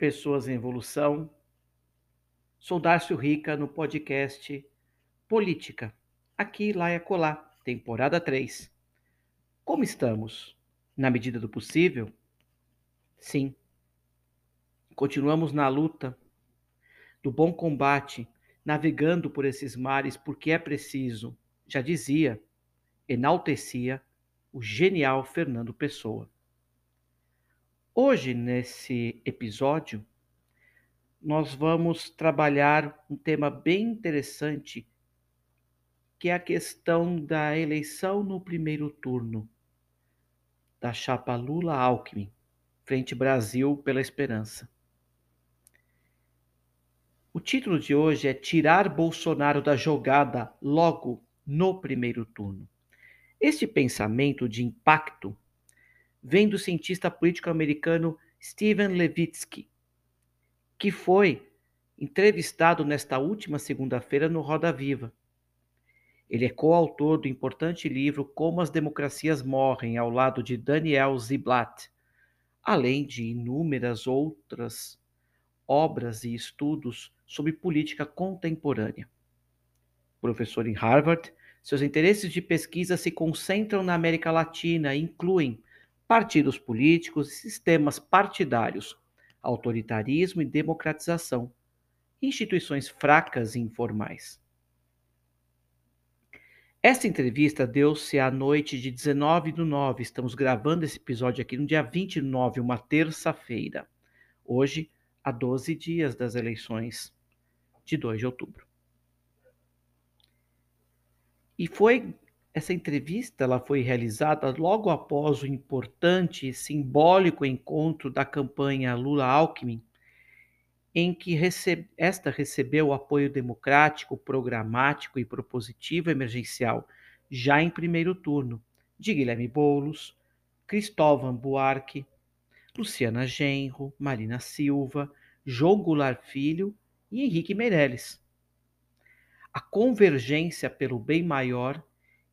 pessoas em evolução. Sou Darcio Rica no podcast Política, aqui, lá e acolá, temporada 3. Como estamos? Na medida do possível? Sim. Continuamos na luta do bom combate, navegando por esses mares porque é preciso, já dizia, enaltecia o genial Fernando Pessoa. Hoje, nesse episódio, nós vamos trabalhar um tema bem interessante, que é a questão da eleição no primeiro turno da chapa Lula-Alckmin, Frente Brasil pela Esperança. O título de hoje é Tirar Bolsonaro da jogada logo no primeiro turno. Este pensamento de impacto vem do cientista político americano Steven Levitsky, que foi entrevistado nesta última segunda-feira no Roda Viva. Ele é coautor do importante livro Como as Democracias Morrem, ao lado de Daniel Ziblatt, além de inúmeras outras obras e estudos sobre política contemporânea. Professor em Harvard, seus interesses de pesquisa se concentram na América Latina e incluem partidos políticos e sistemas partidários, autoritarismo e democratização, instituições fracas e informais. Esta entrevista deu-se à noite de 19 do 9. Estamos gravando esse episódio aqui no dia 29, uma terça-feira. Hoje, há 12 dias das eleições de 2 de outubro. E foi essa entrevista ela foi realizada logo após o importante e simbólico encontro da campanha Lula-Alckmin, em que esta recebeu o apoio democrático, programático e propositivo emergencial, já em primeiro turno, de Guilherme Boulos, Cristóvão Buarque, Luciana Genro, Marina Silva, João Goulart Filho e Henrique Meirelles. A convergência pelo bem maior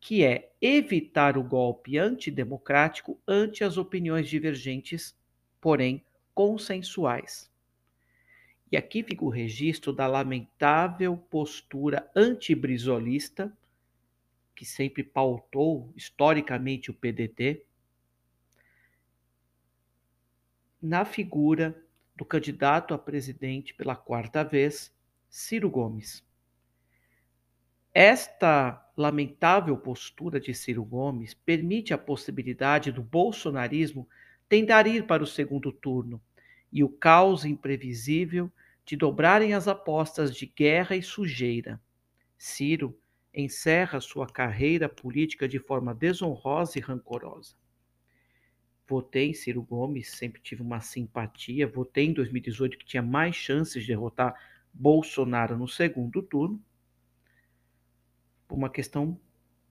que é evitar o golpe antidemocrático ante as opiniões divergentes, porém consensuais. E aqui fica o registro da lamentável postura antibrizolista, que sempre pautou historicamente o PDT, na figura do candidato a presidente pela quarta vez, Ciro Gomes. Esta lamentável postura de Ciro Gomes permite a possibilidade do bolsonarismo tentar ir para o segundo turno e o caos imprevisível de dobrarem as apostas de guerra e sujeira. Ciro encerra sua carreira política de forma desonrosa e rancorosa. Votei em Ciro Gomes, sempre tive uma simpatia. Votei em 2018 que tinha mais chances de derrotar Bolsonaro no segundo turno por uma questão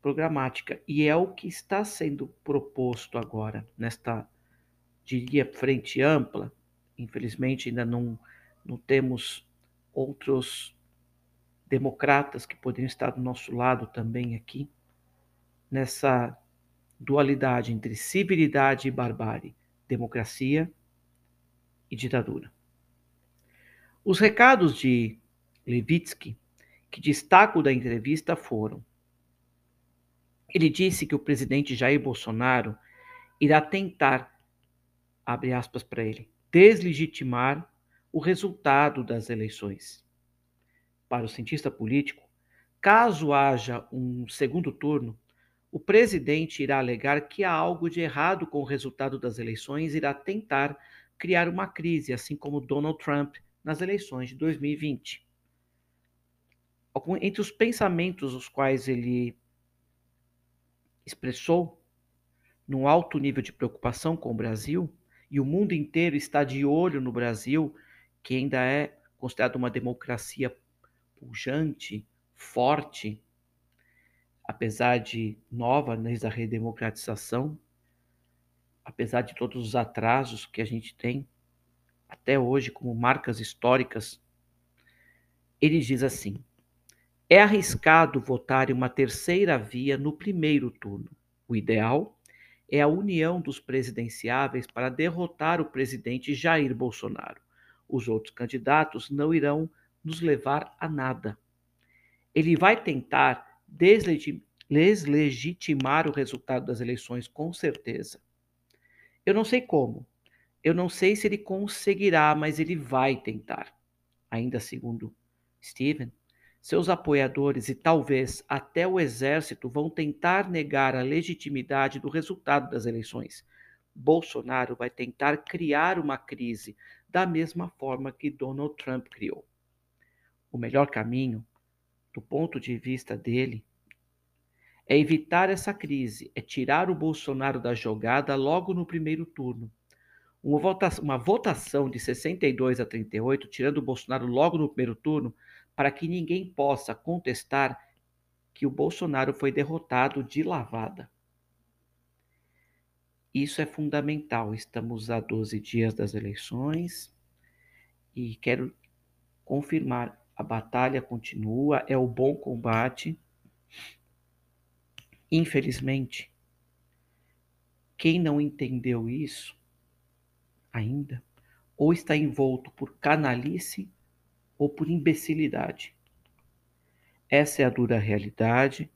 programática. E é o que está sendo proposto agora, nesta, diria, frente ampla. Infelizmente, ainda não, não temos outros democratas que poderiam estar do nosso lado também aqui, nessa dualidade entre civilidade e barbárie, democracia e ditadura. Os recados de Levitsky que destaco da entrevista foram: ele disse que o presidente Jair Bolsonaro irá tentar, abre aspas para ele, deslegitimar o resultado das eleições. Para o cientista político, caso haja um segundo turno, o presidente irá alegar que há algo de errado com o resultado das eleições e irá tentar criar uma crise, assim como Donald Trump nas eleições de 2020. Entre os pensamentos os quais ele expressou num alto nível de preocupação com o Brasil, e o mundo inteiro está de olho no Brasil, que ainda é considerado uma democracia pujante, forte, apesar de nova desde a redemocratização, apesar de todos os atrasos que a gente tem até hoje como marcas históricas, ele diz assim: é arriscado votar em uma terceira via no primeiro turno. O ideal é a união dos presidenciáveis para derrotar o presidente Jair Bolsonaro. Os outros candidatos não irão nos levar a nada. Ele vai tentar deslegitimar o resultado das eleições, com certeza. Eu não sei como, eu não sei se ele conseguirá, mas ele vai tentar. Ainda segundo Steven, seus apoiadores e talvez até o exército vão tentar negar a legitimidade do resultado das eleições. Bolsonaro vai tentar criar uma crise da mesma forma que Donald Trump criou. O melhor caminho, do ponto de vista dele, é evitar essa crise, é tirar o Bolsonaro da jogada logo no primeiro turno. Uma votação, uma votação de 62 a 38, tirando o Bolsonaro logo no primeiro turno, para que ninguém possa contestar que o Bolsonaro foi derrotado de lavada. Isso é fundamental. Estamos a 12 dias das eleições e quero confirmar: a batalha continua, é o bom combate. Infelizmente, quem não entendeu isso ainda, ou está envolto por canalice ou por imbecilidade. Essa é a dura realidade,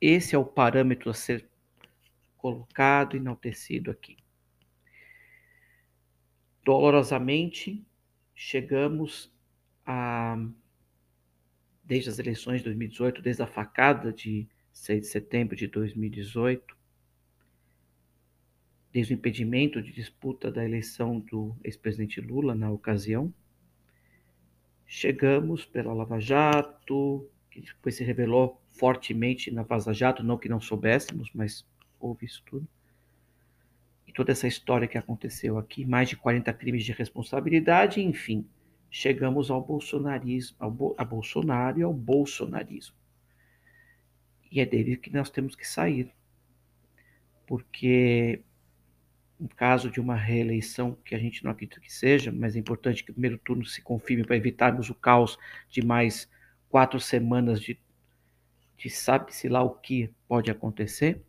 esse é o parâmetro a ser colocado, enaltecido aqui. Dolorosamente, chegamos a, desde as eleições de 2018, desde a facada de 6 de setembro de 2018, desde o impedimento de disputa da eleição do ex-presidente Lula na ocasião, chegamos pela Lava Jato, que depois se revelou fortemente na Vaza Jato, não que não soubéssemos, mas houve isso tudo. E toda essa história que aconteceu aqui, mais de 40 crimes de responsabilidade, enfim, chegamos ao bolsonarismo, ao Bo a Bolsonaro e ao bolsonarismo. E é dele que nós temos que sair. Porque no caso de uma reeleição, que a gente não acredita que seja, mas é importante que o primeiro turno se confirme para evitarmos o caos de mais quatro semanas de, de sabe-se lá o que pode acontecer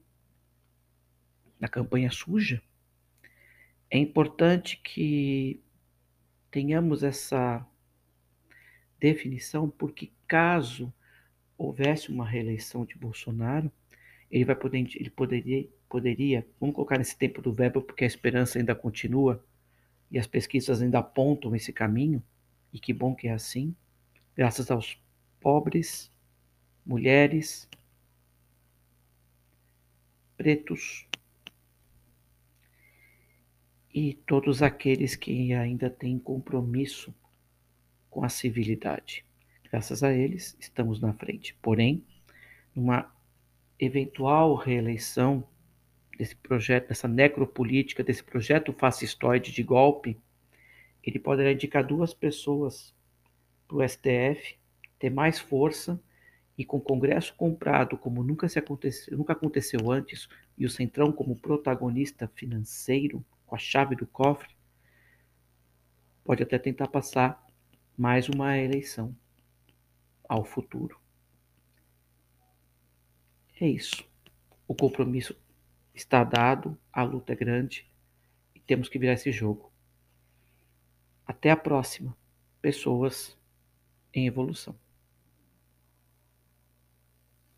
na campanha suja. É importante que tenhamos essa definição, porque caso houvesse uma reeleição de Bolsonaro, ele vai poder, ele poderia poderia, vamos colocar nesse tempo do verbo porque a esperança ainda continua e as pesquisas ainda apontam esse caminho, e que bom que é assim, graças aos pobres, mulheres, pretos e todos aqueles que ainda têm compromisso com a civilidade. Graças a eles, estamos na frente. Porém, numa eventual reeleição desse projeto, dessa necropolítica, desse projeto fascistoide de golpe, ele poderá indicar duas pessoas para o STF ter mais força e com o Congresso comprado como nunca, se aconteceu, nunca aconteceu antes e o Centrão como protagonista financeiro com a chave do cofre, pode até tentar passar mais uma eleição ao futuro. É isso. O compromisso está dado, a luta é grande e temos que virar esse jogo. Até a próxima. Pessoas em evolução.